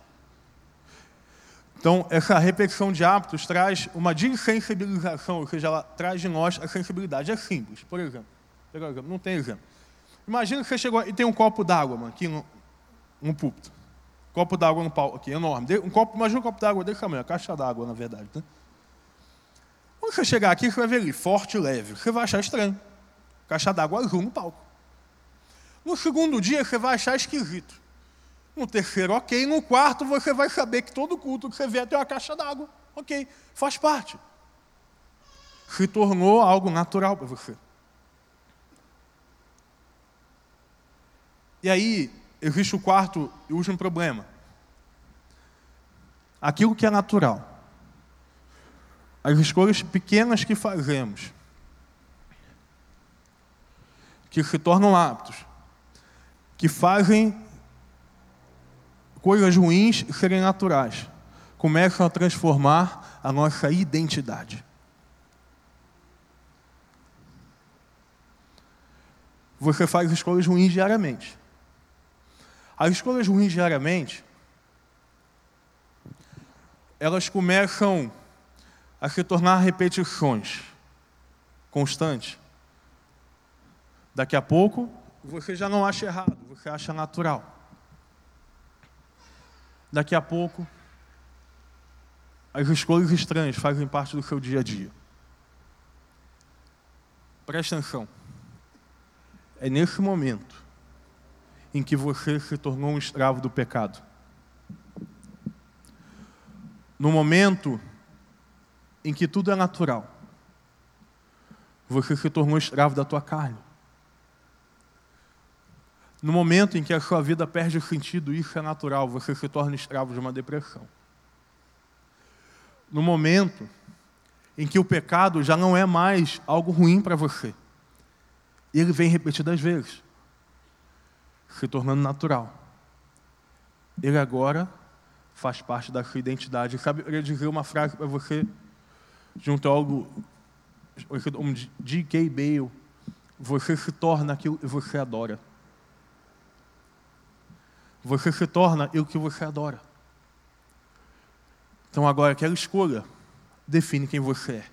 Então, essa repetição de hábitos traz uma desensibilização, ou seja, ela traz de nós a sensibilidade. É simples. Por exemplo, não tem exemplo. Imagina que você chegou e tem um copo d'água aqui no, no púlpito. Copo d'água no pau aqui, enorme. Um copo, imagina um copo d'água desse tamanho, caixa d'água, na verdade. Né? Quando você chegar aqui, você vai ver ele, forte e leve. Você vai achar estranho. Caixa d'água azul no palco. No segundo dia, você vai achar esquisito. No terceiro, ok. No quarto, você vai saber que todo culto que você vier tem uma caixa d'água. Ok, faz parte. Se tornou algo natural para você. E aí, existe o quarto e último problema. Aquilo que é natural. As escolhas pequenas que fazemos, que se tornam hábitos, que fazem coisas ruins serem naturais, começam a transformar a nossa identidade. Você faz escolhas ruins diariamente. As escolhas ruins diariamente, elas começam a se tornar repetições constantes. Daqui a pouco, você já não acha errado, você acha natural. Daqui a pouco, as escolhas estranhas fazem parte do seu dia a dia. Presta atenção. É nesse momento em que você se tornou um escravo do pecado. No momento em que tudo é natural, você se tornou escravo da tua carne. No momento em que a sua vida perde sentido, isso é natural, você se torna escravo de uma depressão. No momento em que o pecado já não é mais algo ruim para você, ele vem repetidas vezes se tornando natural. Ele agora faz parte da sua identidade. Sabe, eu ia dizer uma frase para você, de um teólogo, um D.K. Bale, você se torna aquilo que você adora. Você se torna o que você adora. Então agora aquela escolha define quem você é.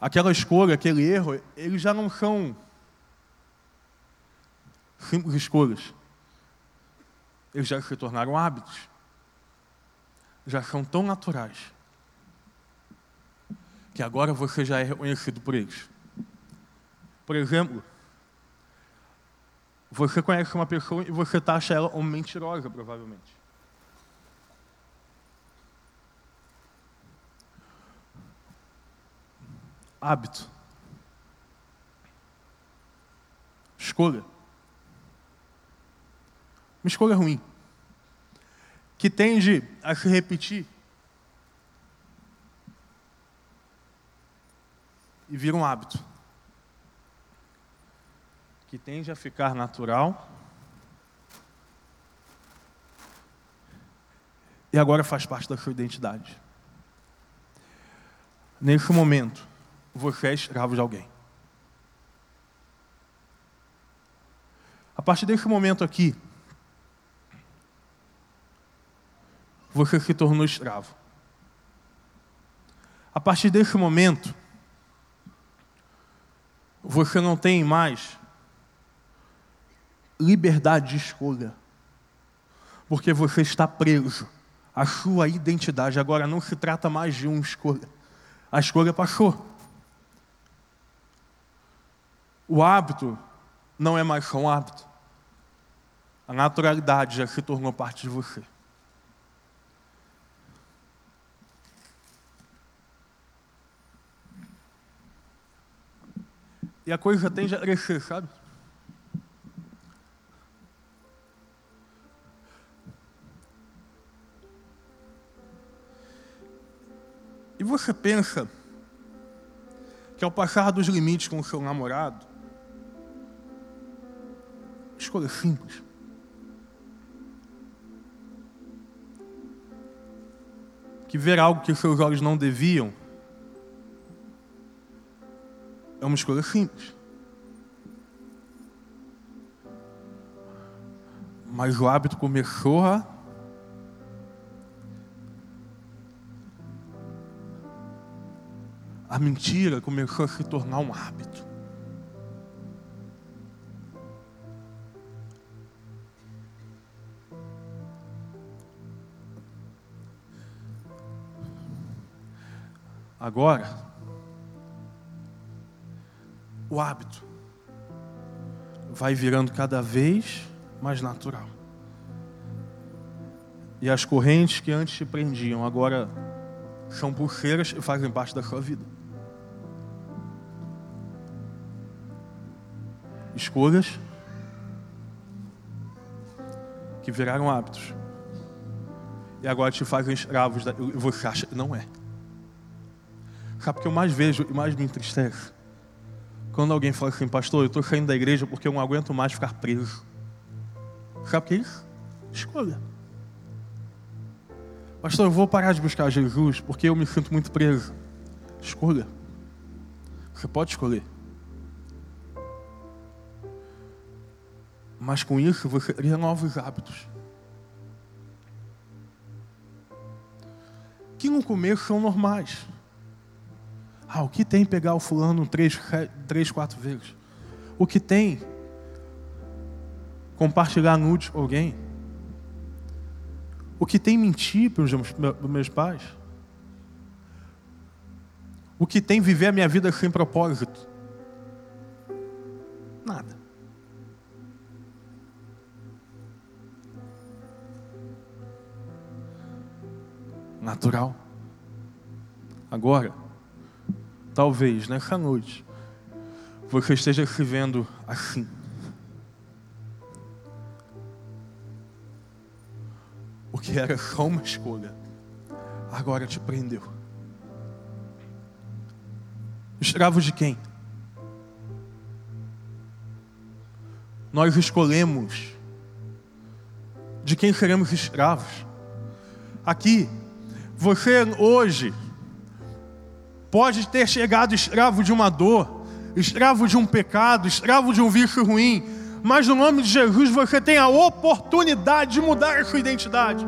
Aquela escolha, aquele erro, eles já não são simples escolhas, eles já se tornaram hábitos. Já são tão naturais que agora você já é reconhecido por eles. Por exemplo, você conhece uma pessoa e você taxa ela uma mentirosa, provavelmente. Hábito. Escolha uma escolha ruim, que tende a se repetir e vira um hábito, que tende a ficar natural e agora faz parte da sua identidade. Nesse momento, você é escravo de alguém. A partir desse momento aqui, você se tornou escravo. A partir desse momento, você não tem mais liberdade de escolha, porque você está preso. A sua identidade agora não se trata mais de uma escolha. A escolha passou. O hábito não é mais só um hábito. A naturalidade já se tornou parte de você. E a coisa tende a crescer, sabe? E você pensa que ao passar dos limites com o seu namorado, escolha simples. Que ver algo que seus olhos não deviam é uma escolha simples. Mas o hábito começou a a mentira começou a se tornar um hábito. Agora, o hábito vai virando cada vez mais natural. E as correntes que antes te prendiam agora são pulseiras e fazem parte da sua vida. Escolhas que viraram hábitos e agora te fazem escravos e você acha que não é. Sabe o que eu mais vejo e mais me entristece? Quando alguém fala assim, pastor, eu estou saindo da igreja porque eu não aguento mais ficar preso. Sabe o que é isso? Escolha. Pastor, eu vou parar de buscar Jesus porque eu me sinto muito preso. Escolha. Você pode escolher. Mas com isso você cria novos hábitos. Que no começo são normais. Ah, o que tem pegar o fulano três, três quatro vezes? O que tem compartilhar nudes com alguém? O que tem mentir para os meus pais? O que tem viver a minha vida sem propósito? Nada. Natural. Agora, talvez nessa noite, você esteja se vendo assim. O que era só uma escolha, agora te prendeu. Escravo de quem? Nós escolhemos de quem seremos escravos. Aqui, você hoje pode ter chegado escravo de uma dor, escravo de um pecado, escravo de um vício ruim, mas no nome de Jesus você tem a oportunidade de mudar a sua identidade.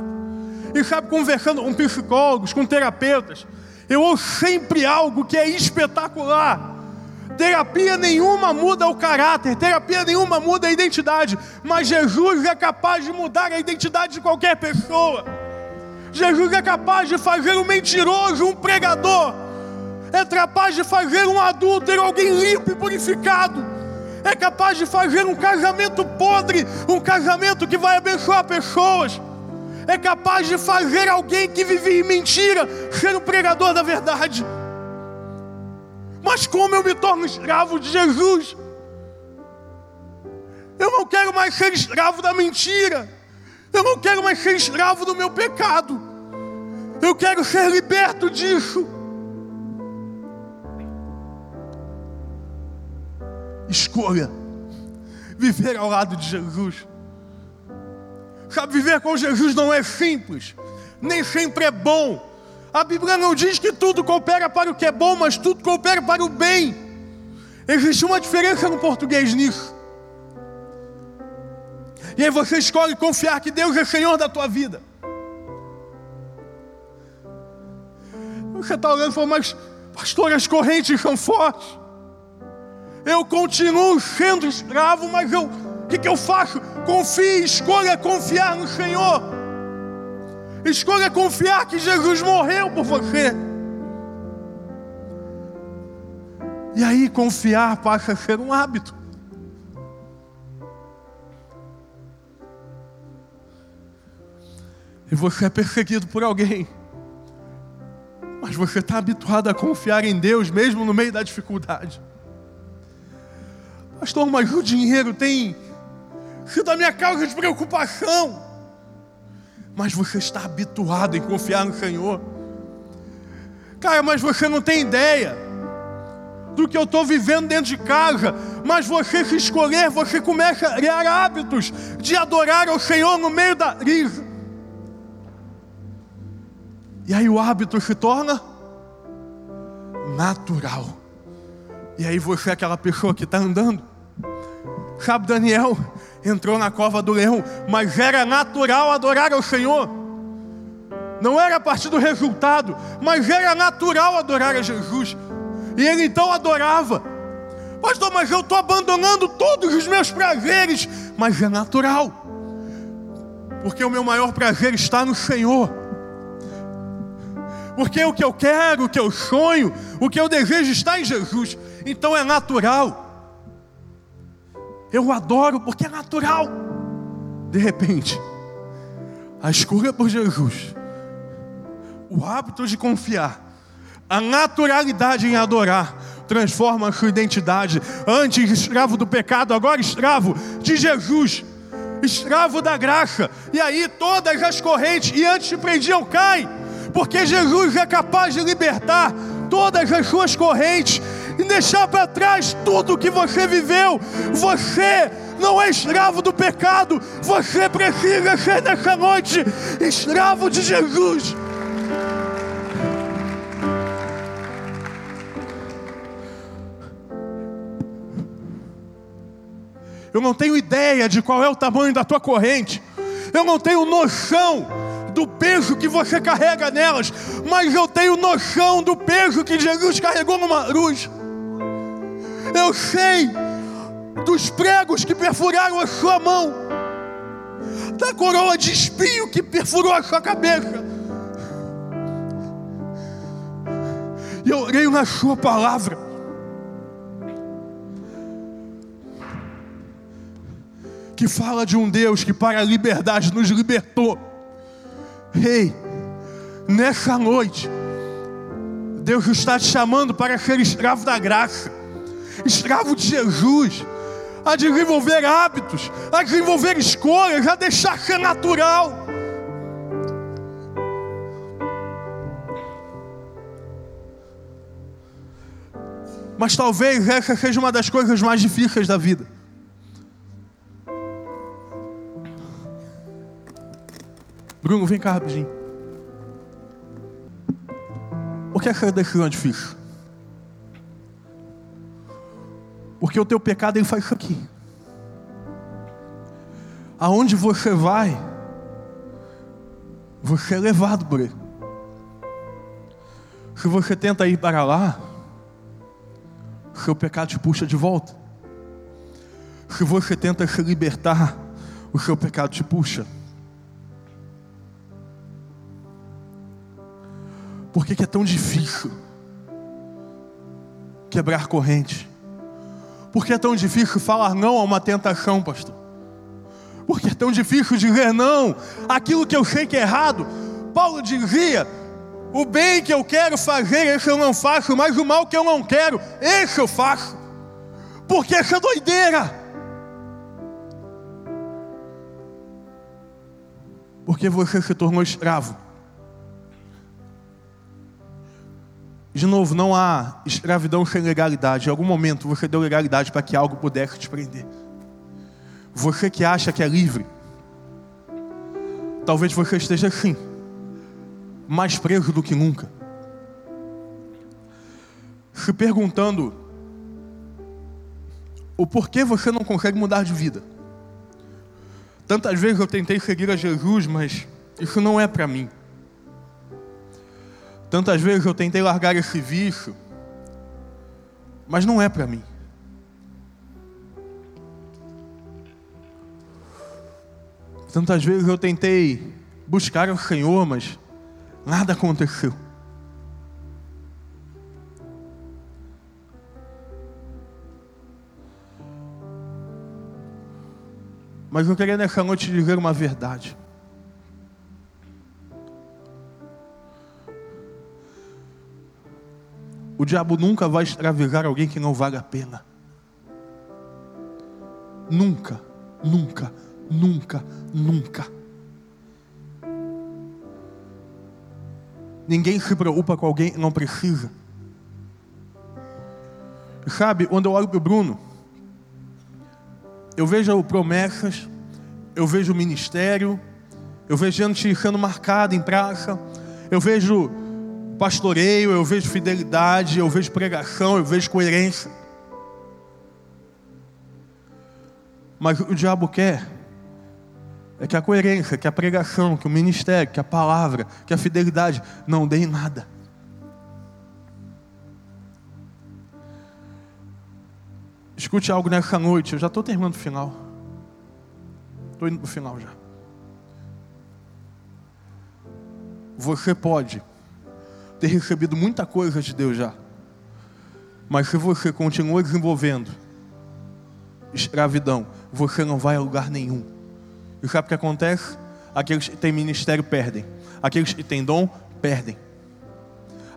E sabe, conversando com psicólogos, com terapeutas, eu ouço sempre algo que é espetacular. Terapia nenhuma muda o caráter, terapia nenhuma muda a identidade, mas Jesus é capaz de mudar a identidade de qualquer pessoa. Jesus é capaz de fazer um mentiroso um pregador é capaz de fazer um adúltero alguém limpo e purificado, é capaz de fazer um casamento podre, um casamento que vai abençoar pessoas, é capaz de fazer alguém que vivia em mentira ser o pregador da verdade. Mas como eu me torno escravo de Jesus? Eu não quero mais ser escravo da mentira. Eu não quero mais ser escravo do meu pecado. Eu quero ser liberto disso. Escolha viver ao lado de Jesus. Sabe, viver com Jesus não é simples, nem sempre é bom. A Bíblia não diz que tudo coopera para o que é bom, mas tudo coopera para o bem. Existe uma diferença no português nisso. E aí você escolhe confiar que Deus é Senhor da tua vida. Você está olhando e falando, mas pastor, as correntes são fortes eu continuo sendo escravo, mas eu, o que, que eu faço? Confie, escolha confiar no Senhor. Escolha confiar que Jesus morreu por você. E aí confiar passa a ser um hábito. E você é perseguido por alguém. Mas você está habituado a confiar em Deus mesmo no meio da dificuldade. Pastor, mas o dinheiro tem sido a minha causa de preocupação. Mas você está habituado em confiar no Senhor. Cara, mas você não tem ideia do que eu estou vivendo dentro de casa. Mas você se escolher, você começa a criar hábitos de adorar ao Senhor no meio da crise. E aí o hábito se torna natural. E aí você é aquela pessoa que está andando Sabe, Daniel entrou na cova do leão, mas era natural adorar ao Senhor. Não era a partir do resultado, mas era natural adorar a Jesus. E ele então adorava. Pastor, mas eu estou abandonando todos os meus prazeres. Mas é natural. Porque o meu maior prazer está no Senhor. Porque o que eu quero, o que eu sonho, o que eu desejo está em Jesus. Então é natural. Eu adoro porque é natural. De repente, A escolha por Jesus, o hábito de confiar, a naturalidade em adorar, transforma a sua identidade. Antes escravo do pecado, agora escravo de Jesus, escravo da graça. E aí todas as correntes, e antes te prendiam, cai, porque Jesus é capaz de libertar todas as suas correntes e deixar para trás tudo que você viveu. Você não é escravo do pecado, você precisa ser nessa noite escravo de Jesus. Eu não tenho ideia de qual é o tamanho da tua corrente. Eu não tenho noção do peso que você carrega nelas, mas eu tenho noção do peso que Jesus carregou numa cruz. Eu sei dos pregos que perfuraram a sua mão, da coroa de espinho que perfurou a sua cabeça. E eu orei na sua palavra. Que fala de um Deus que para a liberdade nos libertou. Rei, nessa noite, Deus está te chamando para ser escravo da graça escravo de Jesus, a desenvolver hábitos, a desenvolver escolhas, a deixar ser natural. Mas talvez essa seja uma das coisas mais difíceis da vida. Bruno, vem cá rapidinho. Por que essa decisão é difícil? Porque o teu pecado ele faz isso aqui. Aonde você vai, você é levado por ele. Se você tenta ir para lá, seu pecado te puxa de volta. Se você tenta se libertar, o seu pecado te puxa. Por que, que é tão difícil quebrar corrente? Por que é tão difícil falar não a uma tentação, pastor? Por que é tão difícil dizer não aquilo que eu sei que é errado? Paulo dizia: o bem que eu quero fazer, esse eu não faço, mas o mal que eu não quero, esse eu faço. Porque essa doideira. Porque você se tornou escravo De novo, não há escravidão sem legalidade. Em algum momento você deu legalidade para que algo pudesse te prender. Você que acha que é livre, talvez você esteja assim, mais preso do que nunca. Se perguntando o porquê você não consegue mudar de vida. Tantas vezes eu tentei seguir a Jesus, mas isso não é para mim. Tantas vezes eu tentei largar esse vício, mas não é para mim. Tantas vezes eu tentei buscar o Senhor, mas nada aconteceu. Mas eu queria nessa noite dizer uma verdade. O diabo nunca vai escravizar alguém que não vale a pena. Nunca, nunca, nunca, nunca. Ninguém se preocupa com alguém que não precisa. Sabe, quando eu olho para o Bruno, eu vejo promessas, eu vejo ministério, eu vejo gente sendo marcada em praça, eu vejo pastoreio, eu vejo fidelidade, eu vejo pregação, eu vejo coerência. Mas o diabo quer é que a coerência, que a pregação, que o ministério, que a palavra, que a fidelidade não deem nada. Escute algo nessa noite, eu já estou terminando o final. Estou indo para o final já. Você pode ter recebido muita coisa de Deus já. Mas se você continua desenvolvendo escravidão, você não vai a lugar nenhum. E sabe o que acontece? Aqueles que têm ministério perdem. Aqueles que têm dom perdem.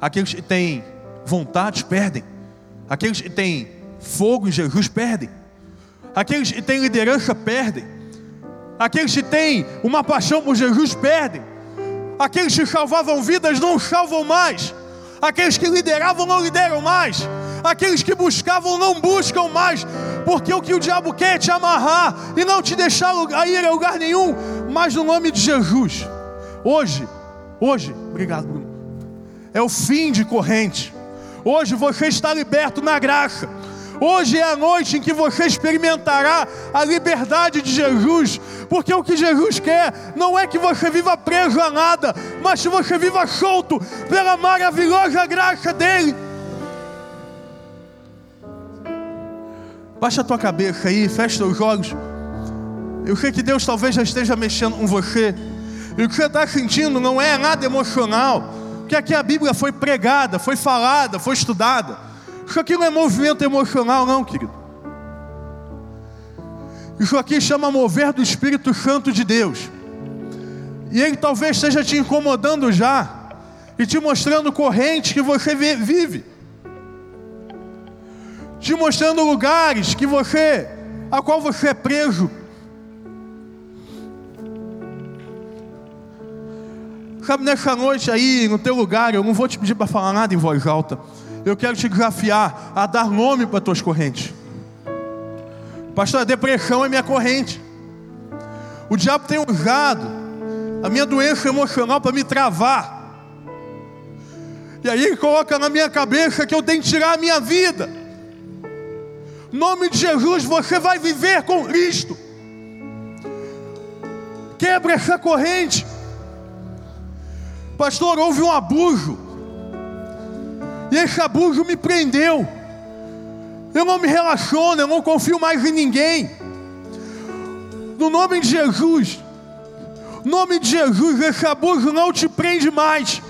Aqueles que têm vontade perdem. Aqueles que têm fogo em Jesus perdem. Aqueles que têm liderança perdem. Aqueles que têm uma paixão por Jesus perdem. Aqueles que salvavam vidas não salvam mais. Aqueles que lideravam não lideram mais. Aqueles que buscavam não buscam mais. Porque o que o diabo quer é te amarrar e não te deixar ir a lugar nenhum. Mas no nome de Jesus, hoje, hoje, obrigado, Bruno. É o fim de corrente. Hoje você está liberto na graça. Hoje é a noite em que você experimentará a liberdade de Jesus, porque o que Jesus quer não é que você viva preso a nada, mas que você viva solto pela maravilhosa graça dele. Baixa a tua cabeça aí, fecha os olhos. Eu sei que Deus talvez já esteja mexendo com você. E o que você está sentindo não é nada emocional, porque aqui a Bíblia foi pregada, foi falada, foi estudada. Isso aqui não é movimento emocional, não, querido. Isso aqui chama mover do Espírito Santo de Deus. E ele talvez esteja te incomodando já e te mostrando correntes que você vive, te mostrando lugares que você, a qual você é preso. Sabe, nessa noite aí, no teu lugar, eu não vou te pedir para falar nada em voz alta eu quero te desafiar a dar nome para tuas correntes. Pastor, a depressão é minha corrente. O diabo tem usado a minha doença emocional para me travar. E aí ele coloca na minha cabeça que eu tenho que tirar a minha vida. Nome de Jesus, você vai viver com Cristo. Quebra essa corrente. Pastor, houve um abuso. E esse abuso me prendeu. Eu não me relaciono, eu não confio mais em ninguém. No nome de Jesus, no nome de Jesus, esse abuso não te prende mais.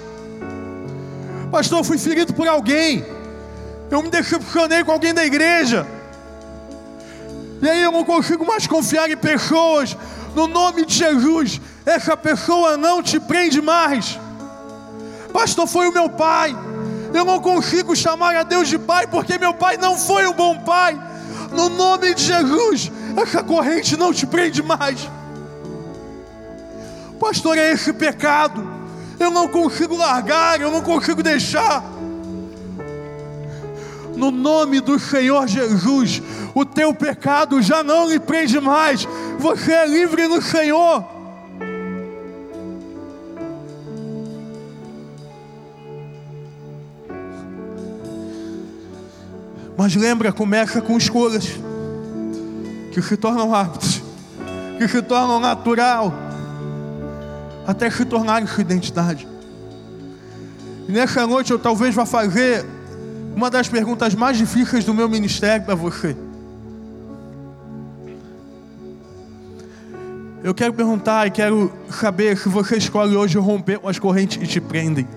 Pastor, eu fui ferido por alguém. Eu me decepcionei com alguém da igreja. E aí eu não consigo mais confiar em pessoas. No nome de Jesus, essa pessoa não te prende mais. Pastor, foi o meu pai. Eu não consigo chamar a Deus de Pai, porque meu pai não foi um bom pai. No nome de Jesus, essa corrente não te prende mais. Pastor, é esse pecado. Eu não consigo largar, eu não consigo deixar. No nome do Senhor Jesus, o teu pecado já não lhe prende mais. Você é livre no Senhor. Mas lembra, começa com escolhas que se tornam hábitos, que se tornam natural, até se tornarem sua identidade. E nessa noite eu talvez vá fazer uma das perguntas mais difíceis do meu ministério para você. Eu quero perguntar e quero saber se você escolhe hoje romper as correntes que te prendem.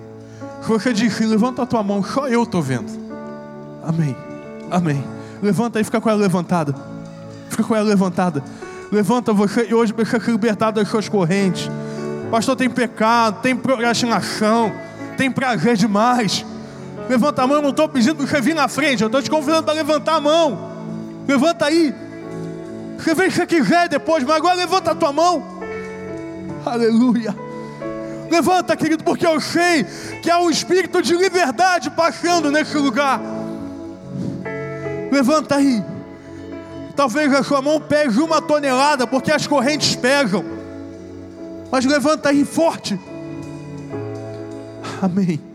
Se você diz, levanta a tua mão, só eu estou vendo. Amém. Amém. Levanta e fica com ela levantada. Fica com ela levantada. Levanta você e hoje precisa ser libertado das suas correntes. Pastor, tem pecado, tem procrastinação, tem prazer demais. Levanta a mão, eu não estou pedindo para você vir na frente, eu estou te convidando para levantar a mão. Levanta aí. Você vem se você quiser depois, mas agora levanta a tua mão. Aleluia. Levanta, querido, porque eu sei que há um espírito de liberdade passando nesse lugar. Levanta aí. Talvez a sua mão pese uma tonelada, porque as correntes pesam. Mas levanta aí forte. Amém.